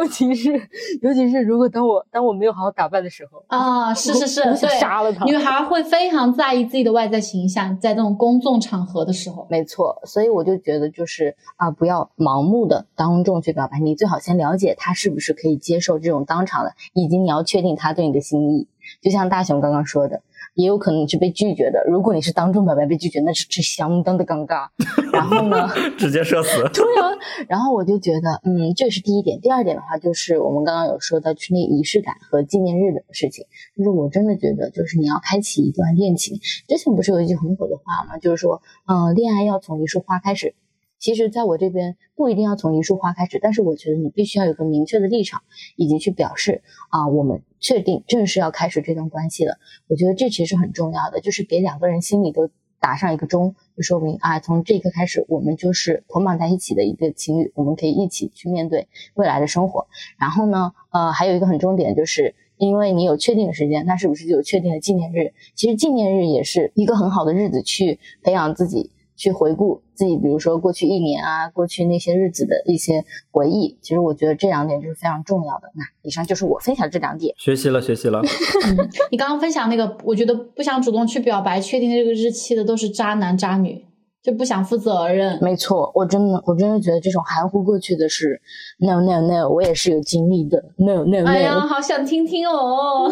尤其是尤其是如果当我当我没有好好打扮的时候，啊，是是是，对，杀了他女孩会非常在意自己的外在形象，在这种公众场合的时候。没错，所以我就觉得就是啊，不要盲目的当众去表白，你最好先了解他是不是可以接受这种当场的，以及你要确定他对你的心意。就像大雄刚刚说的，也有可能是被拒绝的。如果你是当众表白被拒绝，那是是相当的尴尬。然后呢？直接社死。对啊，然后我就觉得，嗯，这是第一点。第二点的话，就是我们刚刚有说到，就是那仪式感和纪念日的事情。就是我真的觉得，就是你要开启一段恋情，之前不是有一句很火的话吗？就是说，嗯、恋爱要从一束花开始。其实，在我这边不一定要从一束花开始，但是我觉得你必须要有个明确的立场，以及去表示啊，我们确定正式要开始这段关系了。我觉得这其实很重要的，就是给两个人心里都打上一个钟，就说明啊，从这一刻开始，我们就是捆绑在一起的一个情侣，我们可以一起去面对未来的生活。然后呢，呃，还有一个很重点就是。因为你有确定的时间，那是不是就有确定的纪念日？其实纪念日也是一个很好的日子，去培养自己，去回顾自己，比如说过去一年啊，过去那些日子的一些回忆。其实我觉得这两点就是非常重要的。那以上就是我分享的这两点。学习了，学习了。你刚刚分享那个，我觉得不想主动去表白、确定这个日期的都是渣男渣女，就不想负责任。没错，我真的我真的觉得这种含糊过去的事 no no no，我也是有经历的 no no 哎呀，no。好想听听哦！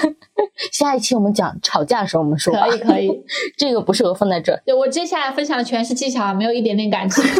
下一期我们讲吵架的时候我们说，可以可 以，这个不适合放在这儿。对我接下来分享的全是技巧，没有一点点感情。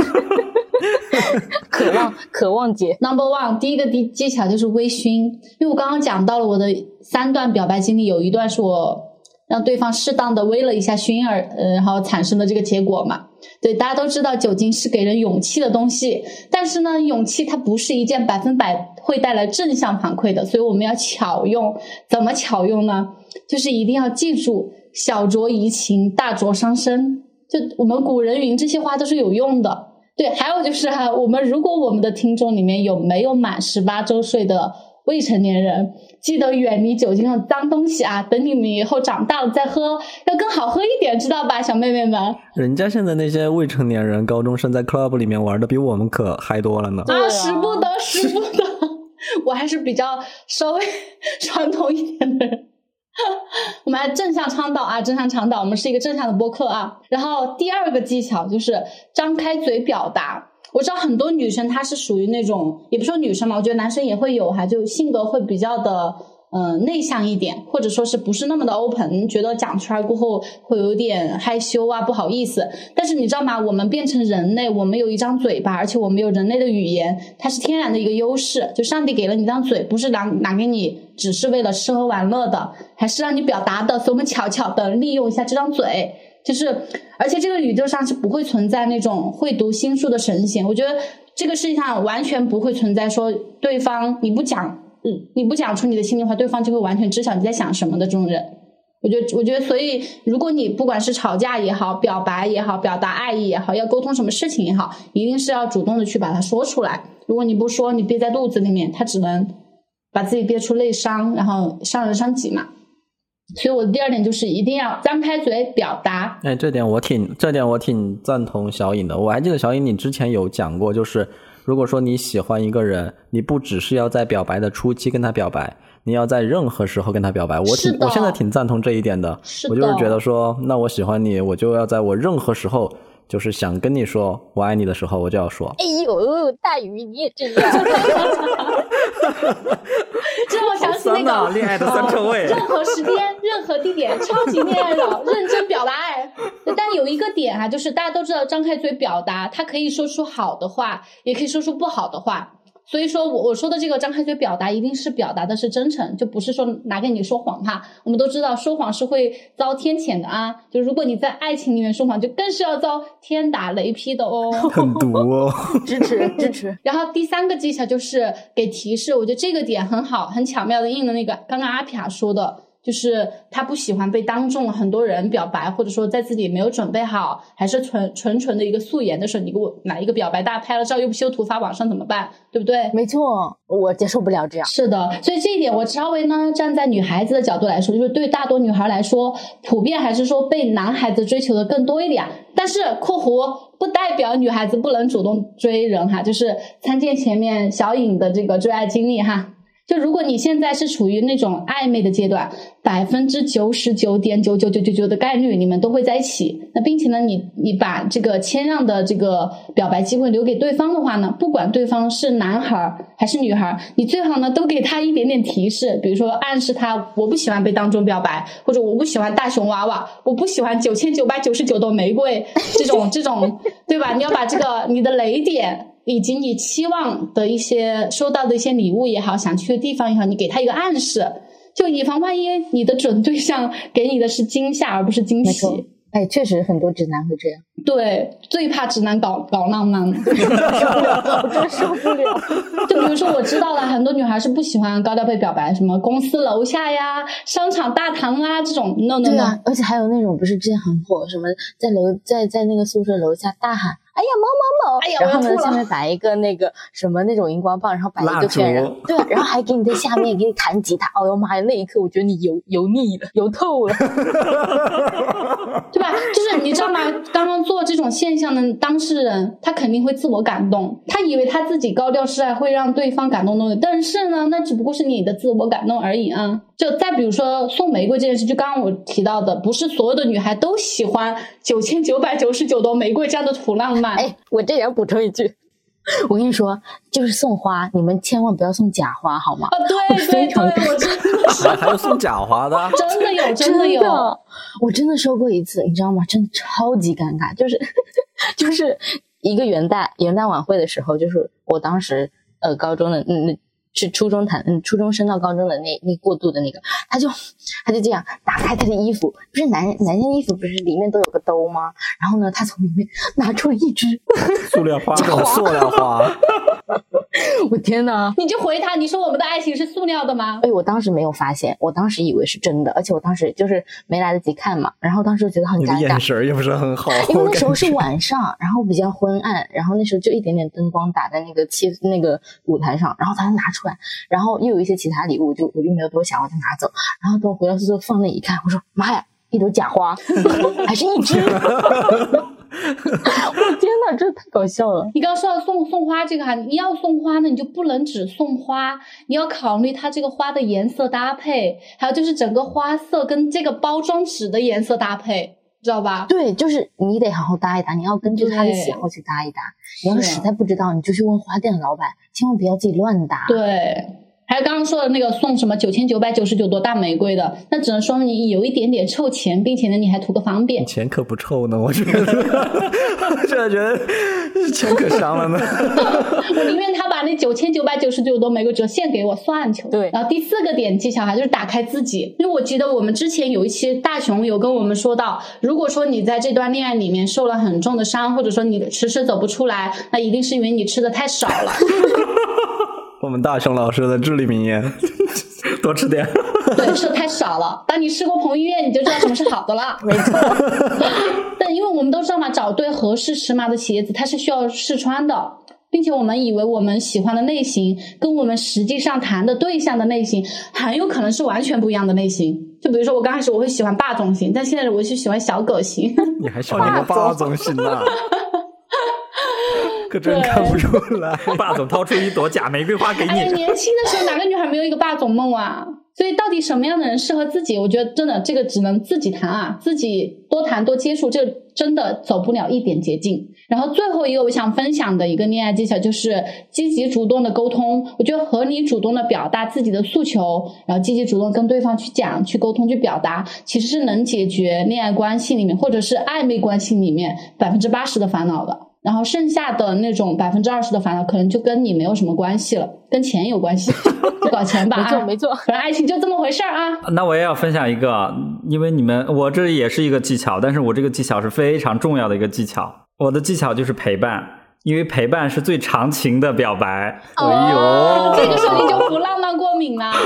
渴望渴望姐，Number one，第一个技技巧就是微醺，因为我刚刚讲到了我的三段表白经历，有一段是我让对方适当的微了一下熏儿，呃，然后产生的这个结果嘛。对，大家都知道酒精是给人勇气的东西，但是呢，勇气它不是一件百分百会带来正向反馈的，所以我们要巧用。怎么巧用呢？就是一定要记住“小酌怡情，大酌伤身”。就我们古人云这些话都是有用的。对，还有就是哈、我们如果我们的听众里面有没有满十八周岁的未成年人，记得远离酒精的脏东西啊！等你们以后长大了再喝，要更好喝一点，知道吧，小妹妹们？人家现在那些未成年人、高中生在 club 里面玩的比我们可嗨多了呢。啊啊，使不得，使不得。我还是比较稍微 传统一点的人。我们来正向倡导啊，正向倡导，我们是一个正向的播客啊。然后第二个技巧就是张开嘴表达。我知道很多女生她是属于那种，也不说女生嘛，我觉得男生也会有哈，就性格会比较的。嗯，内向一点，或者说是不是那么的 open，觉得讲出来过后会有点害羞啊，不好意思。但是你知道吗？我们变成人类，我们有一张嘴巴，而且我们有人类的语言，它是天然的一个优势。就上帝给了你一张嘴，不是拿拿给你只是为了吃喝玩乐的，还是让你表达的。所以我们巧巧的利用一下这张嘴，就是而且这个宇宙上是不会存在那种会读心术的神仙。我觉得这个世界上完全不会存在说对方你不讲。嗯，你不讲出你的心里话，对方就会完全知晓你在想什么的这种人。我觉得，我觉得，所以如果你不管是吵架也好，表白也好，表达爱意也好，要沟通什么事情也好，一定是要主动的去把它说出来。如果你不说，你憋在肚子里面，他只能把自己憋出内伤，然后伤人伤己嘛。所以我的第二点就是一定要张开嘴表达。哎，这点我挺，这点我挺赞同小颖的。我还记得小颖你之前有讲过，就是如果说你喜欢一个人，你不只是要在表白的初期跟他表白，你要在任何时候跟他表白。我挺，我现在挺赞同这一点的。是我就是觉得说，那我喜欢你，我就要在我任何时候，就是想跟你说我爱你的时候，我就要说。哎呦，大鱼你也这样，这让我想起那个恋爱的。任何时间、任何地点，超级恋爱脑，认真表达爱。但有一个点啊，就是大家都知道，张开嘴表达，他可以说出好的话，也可以说出不好的话。所以说我我说的这个张开嘴表达，一定是表达的是真诚，就不是说拿给你说谎哈。我们都知道说谎是会遭天谴的啊，就如果你在爱情里面说谎，就更是要遭天打雷劈的哦。很毒哦。支持支持。然后第三个技巧就是给提示，我觉得这个点很好，很巧妙的应了那个刚刚阿皮亚说的。就是他不喜欢被当众很多人表白，或者说在自己没有准备好，还是纯纯纯的一个素颜的时候，你给我来一个表白，大家拍了照又不修图发网上怎么办？对不对？没错，我接受不了这样。是的，所以这一点我稍微呢站在女孩子的角度来说，就是对大多女孩来说，普遍还是说被男孩子追求的更多一点。但是（括弧）不代表女孩子不能主动追人哈，就是参见前面小颖的这个追爱经历哈。就如果你现在是处于那种暧昧的阶段，百分之九十九点九九九九九的概率，你们都会在一起。那并且呢，你你把这个谦让的这个表白机会留给对方的话呢，不管对方是男孩还是女孩，你最好呢都给他一点点提示，比如说暗示他我不喜欢被当众表白，或者我不喜欢大熊娃娃，我不喜欢九千九百九十九朵玫瑰这种这种，对吧？你要把这个你的雷点。以及你期望的一些收到的一些礼物也好，想去的地方也好，你给他一个暗示，就以防万一你的准对象给你的是惊吓而不是惊喜。哎，确实很多直男会这样。对，最怕直男搞搞浪漫，受不了，我真受不了。就比如说，我知道了很多女孩是不喜欢高调被表白，什么公司楼下呀、商场大堂啊这种。no no no，而且还有那种不是之前很火，什么在楼在在那个宿舍楼下大喊。哎呀，某某某！哎呀，然后呢，下面摆一个那个什么那种荧光棒，然后摆一个骗人，对，然后还给你在下面给你弹吉他。哦呦妈呀，那一刻我觉得你油油腻了，油透了，对吧？就是你知道吗？刚刚做这种现象的当事人，他肯定会自我感动，他以为他自己高调示爱会让对方感动的，但是呢，那只不过是你的自我感动而已啊。就再比如说送玫瑰这件事，就刚刚我提到的，不是所有的女孩都喜欢九千九百九十九朵玫瑰这样的土浪漫。哎，我这也要补充一句，我跟你说，就是送花，你们千万不要送假花，好吗？啊，对对对，我真的还有送假花的，真的有，真的有，我真的收过一次，你知道吗？真的超级尴尬，就是 就是一个元旦元旦晚会的时候，就是我当时呃高中的那那。是初中谈，嗯，初中升到高中的那那过渡的那个，他就他就这样打开他的衣服，不是男男生衣服不是里面都有个兜吗？然后呢，他从里面拿出了一只塑料花，塑料花。我天哪！你就回他，你说我们的爱情是塑料的吗？哎，我当时没有发现，我当时以为是真的，而且我当时就是没来得及看嘛，然后当时觉得很尴尬，眼神也不是很好，因为那时候是晚上，然后比较昏暗，然后那时候就一点点灯光打在那个气那个舞台上，然后他拿出来，然后又有一些其他礼物，就我就没有多想，我就拿走，然后等我回到宿舍放那一看，我说妈呀，一朵假花，还是一只。我天哪，这太搞笑了！你刚刚说到送送花这个哈，你要送花呢，你就不能只送花，你要考虑它这个花的颜色搭配，还有就是整个花色跟这个包装纸的颜色搭配，知道吧？对，就是你得好好搭一搭，你要根据他的喜好去搭一搭。你要是实在不知道，你就去问花店的老板，千万不要自己乱搭。对。还有刚刚说的那个送什么九千九百九十九朵大玫瑰的，那只能说明你有一点点臭钱，并且呢你还图个方便。钱可不臭呢，我觉得，我现在觉得钱可香了呢。我宁愿他把那九千九百九十九朵玫瑰折现给我算球。对。然后第四个点技巧哈，就是打开自己，因为我记得我们之前有一期大熊有跟我们说到，如果说你在这段恋爱里面受了很重的伤，或者说你迟迟走不出来，那一定是因为你吃的太少了。我们大雄老师的至理名言：多吃点。对，吃的太少了。当你吃过彭于晏，你就知道什么是好的了。没错。但因为我们都知道嘛，找对合适尺码的鞋子，它是需要试穿的，并且我们以为我们喜欢的类型，跟我们实际上谈的对象的类型，很有可能是完全不一样的类型。就比如说，我刚开始我会喜欢霸总型，但现在我就喜欢小狗型。你还喜欢霸总型呢？可真看不出来，霸总掏出一朵假玫瑰花给你。哎，年轻的时候哪个女孩没有一个霸总梦啊？所以到底什么样的人适合自己？我觉得真的这个只能自己谈啊，自己多谈多接触，这真的走不了一点捷径。然后最后一个我想分享的一个恋爱技巧就是积极主动的沟通。我觉得和你主动的表达自己的诉求，然后积极主动跟对方去讲、去沟通、去表达，其实是能解决恋爱关系里面或者是暧昧关系里面百分之八十的烦恼的。然后剩下的那种百分之二十的烦恼，可能就跟你没有什么关系了，跟钱有关系，就搞钱吧。没错没错反正爱情就这么回事儿啊。那我也要分享一个，因为你们我这也是一个技巧，但是我这个技巧是非常重要的一个技巧。我的技巧就是陪伴，因为陪伴是最长情的表白。哎呦哦这个时候你就不浪漫过敏了。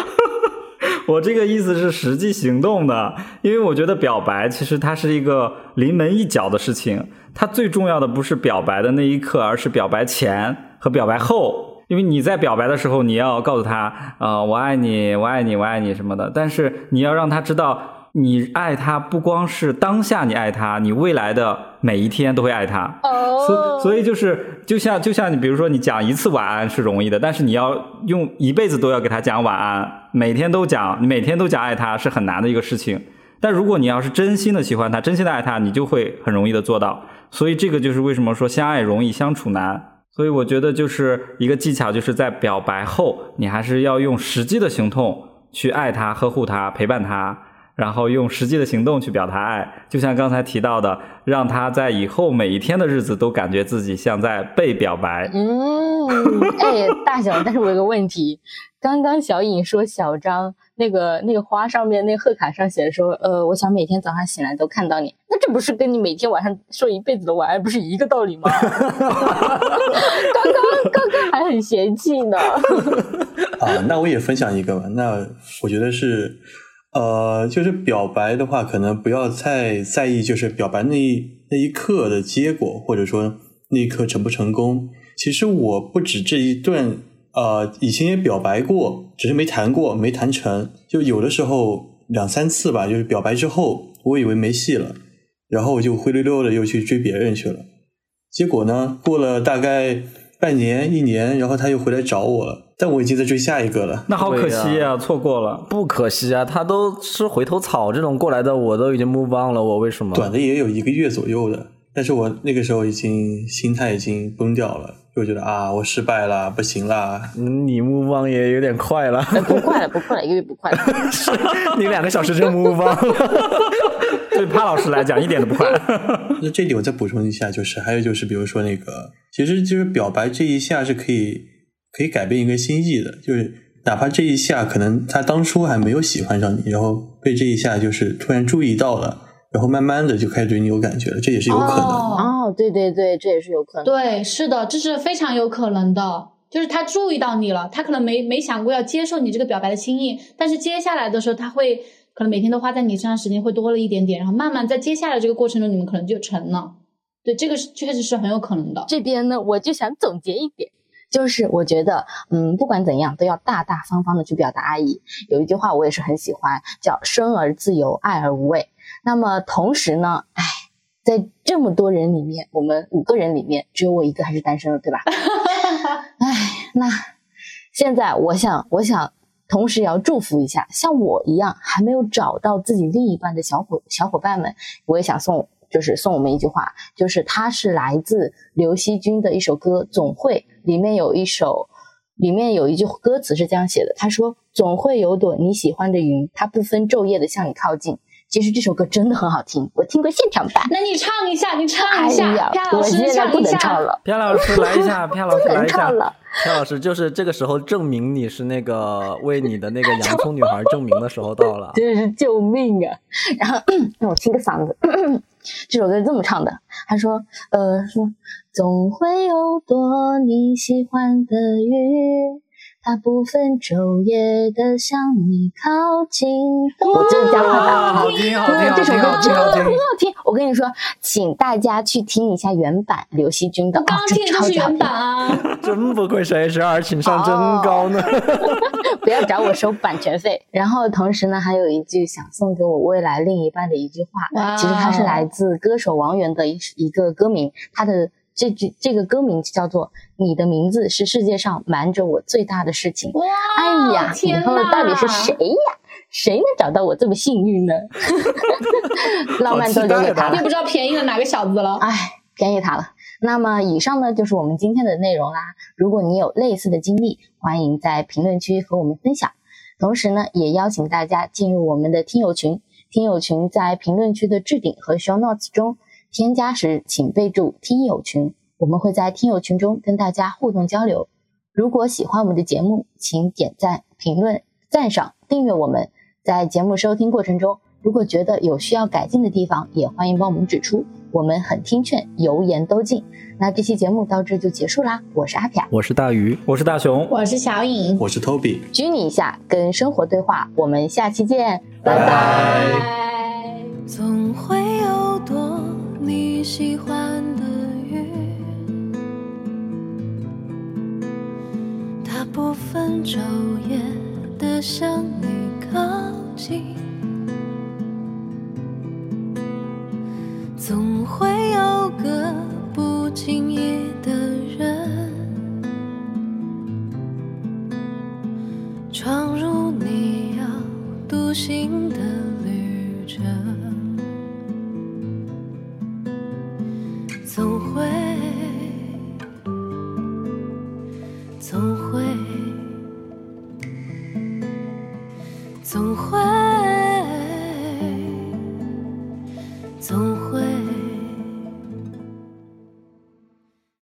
我这个意思是实际行动的，因为我觉得表白其实它是一个临门一脚的事情，它最重要的不是表白的那一刻，而是表白前和表白后。因为你在表白的时候，你要告诉他，啊，我爱你，我爱你，我爱你什么的，但是你要让他知道，你爱他不光是当下你爱他，你未来的每一天都会爱他。所哦所以就是就像就像你比如说你讲一次晚安是容易的，但是你要用一辈子都要给他讲晚安，每天都讲，你每天都讲爱他是很难的一个事情。但如果你要是真心的喜欢他，真心的爱他，你就会很容易的做到。所以这个就是为什么说相爱容易相处难。所以我觉得就是一个技巧，就是在表白后，你还是要用实际的行动去爱他、呵护他、陪伴他，然后用实际的行动去表达爱。就像刚才提到的，让他在以后每一天的日子都感觉自己像在被表白。嗯，哎，大小，但是我有个问题，刚刚小颖说小张那个那个花上面那个贺卡上写的说，呃，我想每天早上醒来都看到你，那这不是跟你每天晚上说一辈子的晚安不是一个道理吗？刚刚刚刚还很嫌弃呢。啊，那我也分享一个吧。那我觉得是，呃，就是表白的话，可能不要太在意，就是表白那一那一刻的结果，或者说那一刻成不成功。其实我不止这一段，呃，以前也表白过，只是没谈过，没谈成。就有的时候两三次吧，就是表白之后，我以为没戏了，然后我就灰溜溜的又去追别人去了。结果呢，过了大概半年、一年，然后他又回来找我了，但我已经在追下一个了。那好可惜对啊，错过了。不可惜啊，他都吃回头草这种过来的，我都已经 move on 了，我为什么？短的也有一个月左右的，但是我那个时候已经心态已经崩掉了，就觉得啊，我失败了，不行啦。嗯你 move on 也有点快了，哎不快了，不快了，一个月不快了。你两个小时就 move on 了。对潘老师来讲一点都不快。那这里我再补充一下，就是还有就是，比如说那个，其实就是表白这一下是可以可以改变一个心意的，就是哪怕这一下可能他当初还没有喜欢上你，然后被这一下就是突然注意到了，然后慢慢的就开始对你有感觉了，这也是有可能的。哦哦，对对对，这也是有可能。对，是的，这是非常有可能的。就是他注意到你了，他可能没没想过要接受你这个表白的心意，但是接下来的时候，他会可能每天都花在你身上时间会多了一点点，然后慢慢在接下来这个过程中，你们可能就成了。对，这个是确实是很有可能的。这边呢，我就想总结一点，就是我觉得，嗯，不管怎样，都要大大方方的去表达爱意。有一句话我也是很喜欢，叫“生而自由，爱而无畏”。那么同时呢，哎，在这么多人里面，我们五个人里面，只有我一个还是单身的，对吧？哎，那现在我想，我想同时也要祝福一下，像我一样还没有找到自己另一半的小伙小伙伴们，我也想送，就是送我们一句话，就是它是来自刘惜君的一首歌《总会》，里面有一首，里面有一句歌词是这样写的，他说：“总会有朵你喜欢的云，它不分昼夜的向你靠近。”其实这首歌真的很好听，我听过现场版。那你唱一下，你唱哎一下，呀飘，老我师现在不。能唱了，偏老师来一下，偏老师来一下能唱。了。潘老师，就是这个时候证明你是那个为你的那个洋葱女孩证明的时候到了。真是救命啊！然后 让我清个嗓子，这首歌是这么唱的，他说，呃，说总会有朵你喜欢的云，它不分昼夜的向你靠近。我就是这样唱的。好听，好听，这首听，歌真的好听，好听。很好听。我跟你说，请大家去听一下原版刘惜君的，我刚听的就是超级好听原版。啊，真不愧是 HR，情商真高呢。不要找我收版权费。然后同时呢，还有一句想送给我未来另一半的一句话，其实它是来自歌手王源的一一个歌名，他的这句这个歌名叫做“你的名字是世界上瞒着我最大的事情”。哇！哎呀，以后到底是谁呀？谁能找到我这么幸运呢？浪漫都留给他了也。不知道便宜了哪个小子了。哎，便宜他了。那么以上呢就是我们今天的内容啦。如果你有类似的经历，欢迎在评论区和我们分享。同时呢，也邀请大家进入我们的听友群。听友群在评论区的置顶和 show notes 中添加时，请备注“听友群”。我们会在听友群中跟大家互动交流。如果喜欢我们的节目，请点赞、评论、赞赏、订阅我们。在节目收听过程中，如果觉得有需要改进的地方，也欢迎帮我们指出，我们很听劝，油盐都进。那这期节目到这就结束啦，我是阿飘，我是大鱼，我是大熊，我是小颖，我是 Toby，拘你一下，跟生活对话，我们下期见，拜拜。总会有朵你喜欢的云，它不分昼夜的向你靠近，总会有个不经意的人闯入你要独行的旅程。